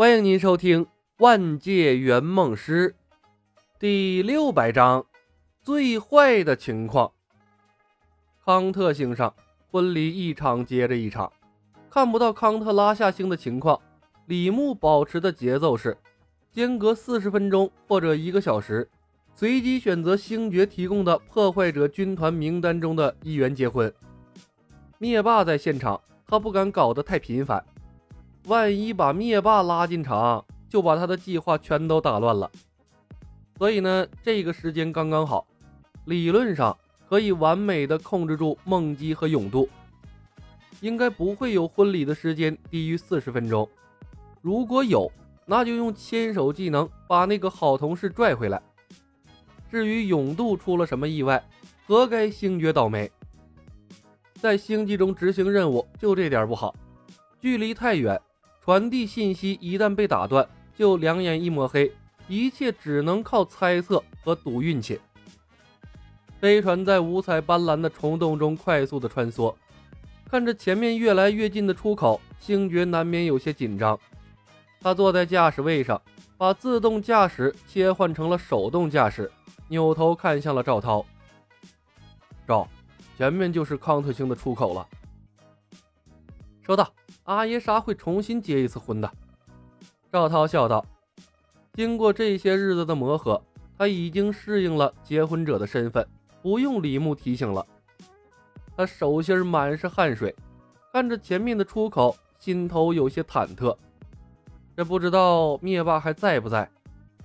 欢迎您收听《万界圆梦师》第六百章：最坏的情况。康特星上，婚礼一场接着一场，看不到康特拉下星的情况。李牧保持的节奏是：间隔四十分钟或者一个小时，随机选择星爵提供的破坏者军团名单中的一员结婚。灭霸在现场，他不敢搞得太频繁。万一把灭霸拉进场，就把他的计划全都打乱了。所以呢，这个时间刚刚好，理论上可以完美的控制住梦姬和勇度，应该不会有婚礼的时间低于四十分钟。如果有，那就用牵手技能把那个好同事拽回来。至于勇度出了什么意外，何该星爵倒霉？在星际中执行任务，就这点不好，距离太远。传递信息一旦被打断，就两眼一抹黑，一切只能靠猜测和赌运气。飞船在五彩斑斓的虫洞中快速的穿梭，看着前面越来越近的出口，星爵难免有些紧张。他坐在驾驶位上，把自动驾驶切换成了手动驾驶，扭头看向了赵涛。赵，前面就是康特星的出口了。收到。阿耶莎会重新结一次婚的，赵涛笑道。经过这些日子的磨合，他已经适应了结婚者的身份，不用李牧提醒了。他手心满是汗水，看着前面的出口，心头有些忐忑。这不知道灭霸还在不在？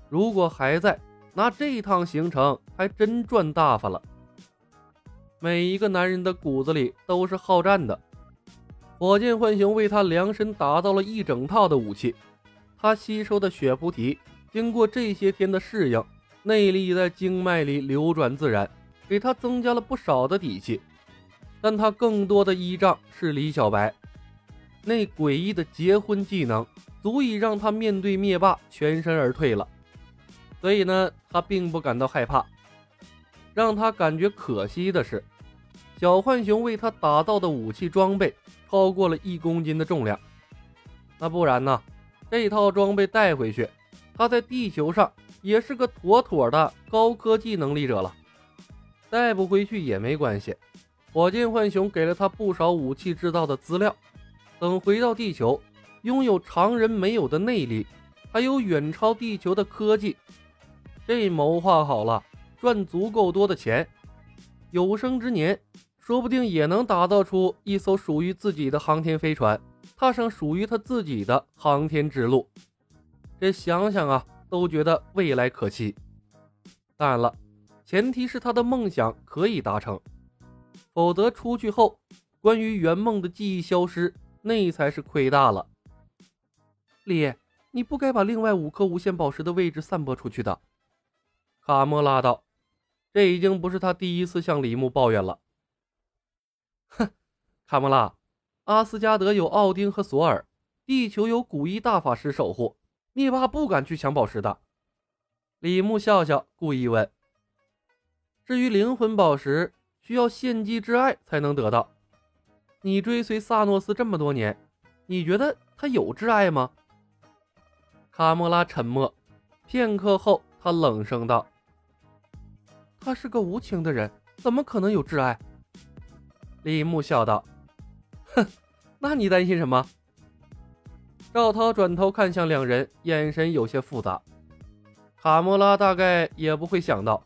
如果还在，那这趟行程还真赚大发了。每一个男人的骨子里都是好战的。火箭浣熊为他量身打造了一整套的武器，他吸收的血菩提经过这些天的适应，内力在经脉里流转自然，给他增加了不少的底气。但他更多的依仗是李小白，那诡异的结婚技能足以让他面对灭霸全身而退了。所以呢，他并不感到害怕。让他感觉可惜的是，小浣熊为他打造的武器装备。超过了一公斤的重量，那不然呢？这套装备带回去，他在地球上也是个妥妥的高科技能力者了。带不回去也没关系，火箭浣熊给了他不少武器制造的资料。等回到地球，拥有常人没有的内力，还有远超地球的科技，这谋划好了，赚足够多的钱，有生之年。说不定也能打造出一艘属于自己的航天飞船，踏上属于他自己的航天之路。这想想啊，都觉得未来可期。当然了，前提是他的梦想可以达成，否则出去后关于圆梦的记忆消失，那才是亏大了。李，你不该把另外五颗无限宝石的位置散播出去的。卡莫拉道，这已经不是他第一次向李牧抱怨了。哼，卡莫拉，阿斯加德有奥丁和索尔，地球有古一大法师守护，灭霸不敢去抢宝石的。李牧笑笑，故意问：“至于灵魂宝石，需要献祭之爱才能得到。你追随萨诺斯这么多年，你觉得他有挚爱吗？”卡莫拉沉默片刻后，他冷声道：“他是个无情的人，怎么可能有挚爱？”李牧笑道：“哼，那你担心什么？”赵涛转头看向两人，眼神有些复杂。卡莫拉大概也不会想到，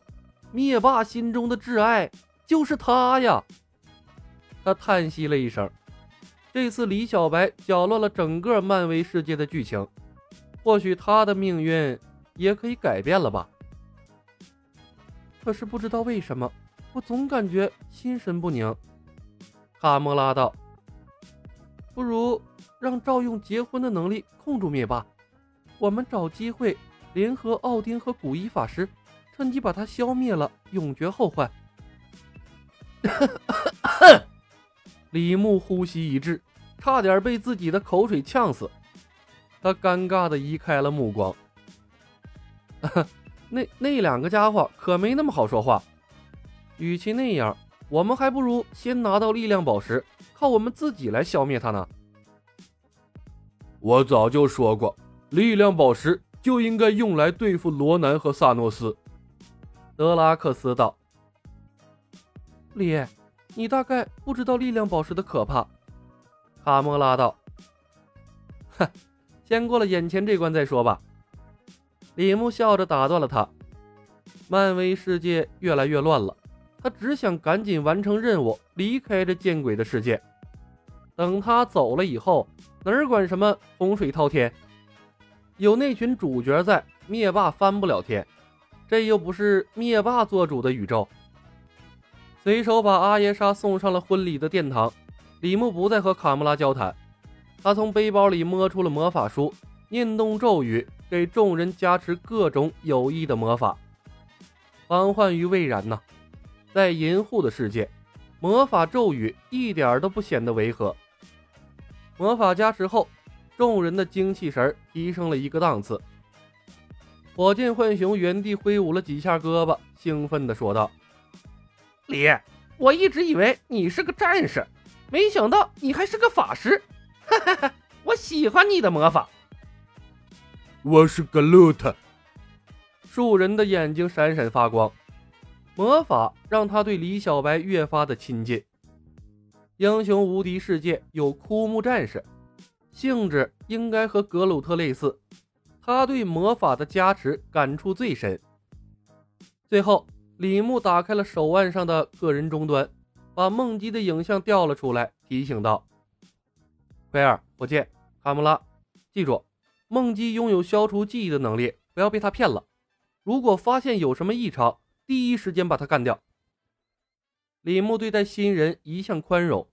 灭霸心中的挚爱就是他呀。他叹息了一声。这次李小白搅乱了整个漫威世界的剧情，或许他的命运也可以改变了吧。可是不知道为什么，我总感觉心神不宁。卡莫拉道：“不如让赵用结婚的能力控住灭霸，我们找机会联合奥丁和古一法师，趁机把他消灭了，永绝后患。”李牧呼吸一滞，差点被自己的口水呛死。他尴尬的移开了目光。那那两个家伙可没那么好说话，与其那样。我们还不如先拿到力量宝石，靠我们自己来消灭他呢。我早就说过，力量宝石就应该用来对付罗南和萨诺斯。德拉克斯道：“李，你大概不知道力量宝石的可怕。”卡莫拉道：“哼，先过了眼前这关再说吧。”李牧笑着打断了他：“漫威世界越来越乱了，他只想赶紧完成任务，离开这见鬼的世界。等他走了以后，哪管什么洪水滔天？有那群主角在，灭霸翻不了天。这又不是灭霸做主的宇宙。”随手把阿耶莎送上了婚礼的殿堂。李牧不再和卡莫拉交谈，他从背包里摸出了魔法书，念动咒语，给众人加持各种有益的魔法。防患于未然呐，在银护的世界，魔法咒语一点都不显得违和。魔法加持后，众人的精气神提升了一个档次。火箭浣熊原地挥舞了几下胳膊，兴奋地说道：“李，我一直以为你是个战士。”没想到你还是个法师，哈哈哈！我喜欢你的魔法。我是格鲁特。树人的眼睛闪闪发光，魔法让他对李小白越发的亲近。英雄无敌世界有枯木战士，性质应该和格鲁特类似，他对魔法的加持感触最深。最后，李牧打开了手腕上的个人终端。把梦姬的影像调了出来，提醒道：“贝尔、火箭、卡穆拉，记住，梦姬拥有消除记忆的能力，不要被他骗了。如果发现有什么异常，第一时间把他干掉。”李牧对待新人一向宽容，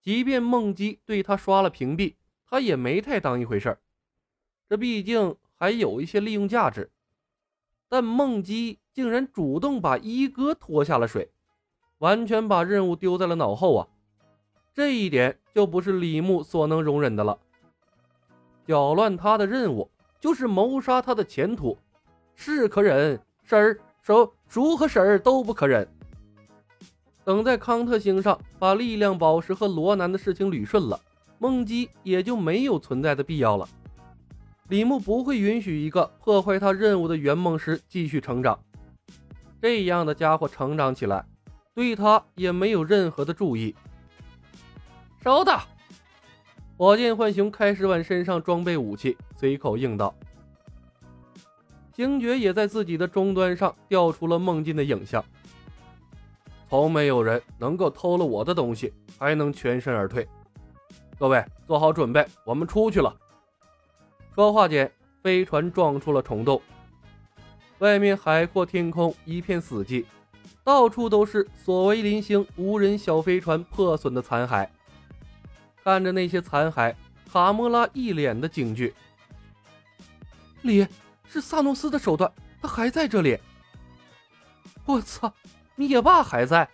即便梦姬对他刷了屏蔽，他也没太当一回事儿这毕竟还有一些利用价值。但梦姬竟然主动把一哥拖下了水。完全把任务丢在了脑后啊！这一点就不是李牧所能容忍的了。搅乱他的任务，就是谋杀他的前途，是可忍，婶儿、叔、叔和婶儿都不可忍。等在康特星上把力量宝石和罗南的事情捋顺了，梦姬也就没有存在的必要了。李牧不会允许一个破坏他任务的圆梦师继续成长，这样的家伙成长起来。对他也没有任何的注意。收到。火箭浣熊开始往身上装备武器，随口应道。星爵也在自己的终端上调出了梦境的影像。从没有人能够偷了我的东西还能全身而退。各位做好准备，我们出去了。说话间，飞船撞出了虫洞，外面海阔天空，一片死寂。到处都是索维林星无人小飞船破损的残骸。看着那些残骸，卡莫拉一脸的惊惧。里是萨诺斯的手段，他还在这里。我操，灭霸还在！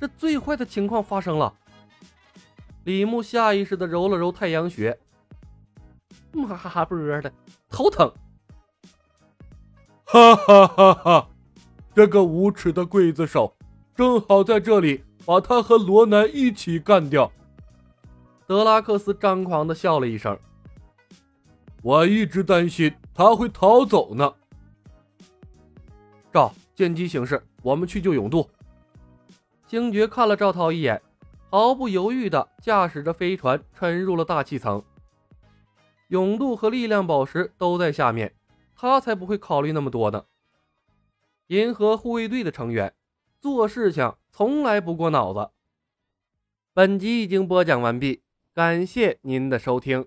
这最坏的情况发生了。李牧下意识的揉了揉太阳穴。妈波的，头疼！哈哈哈哈！这个无耻的刽子手，正好在这里把他和罗南一起干掉。德拉克斯张狂的笑了一声。我一直担心他会逃走呢。赵，见机行事，我们去救永渡。星爵看了赵涛一眼，毫不犹豫的驾驶着飞船沉入了大气层。永渡和力量宝石都在下面，他才不会考虑那么多呢。银河护卫队的成员做事情从来不过脑子。本集已经播讲完毕，感谢您的收听。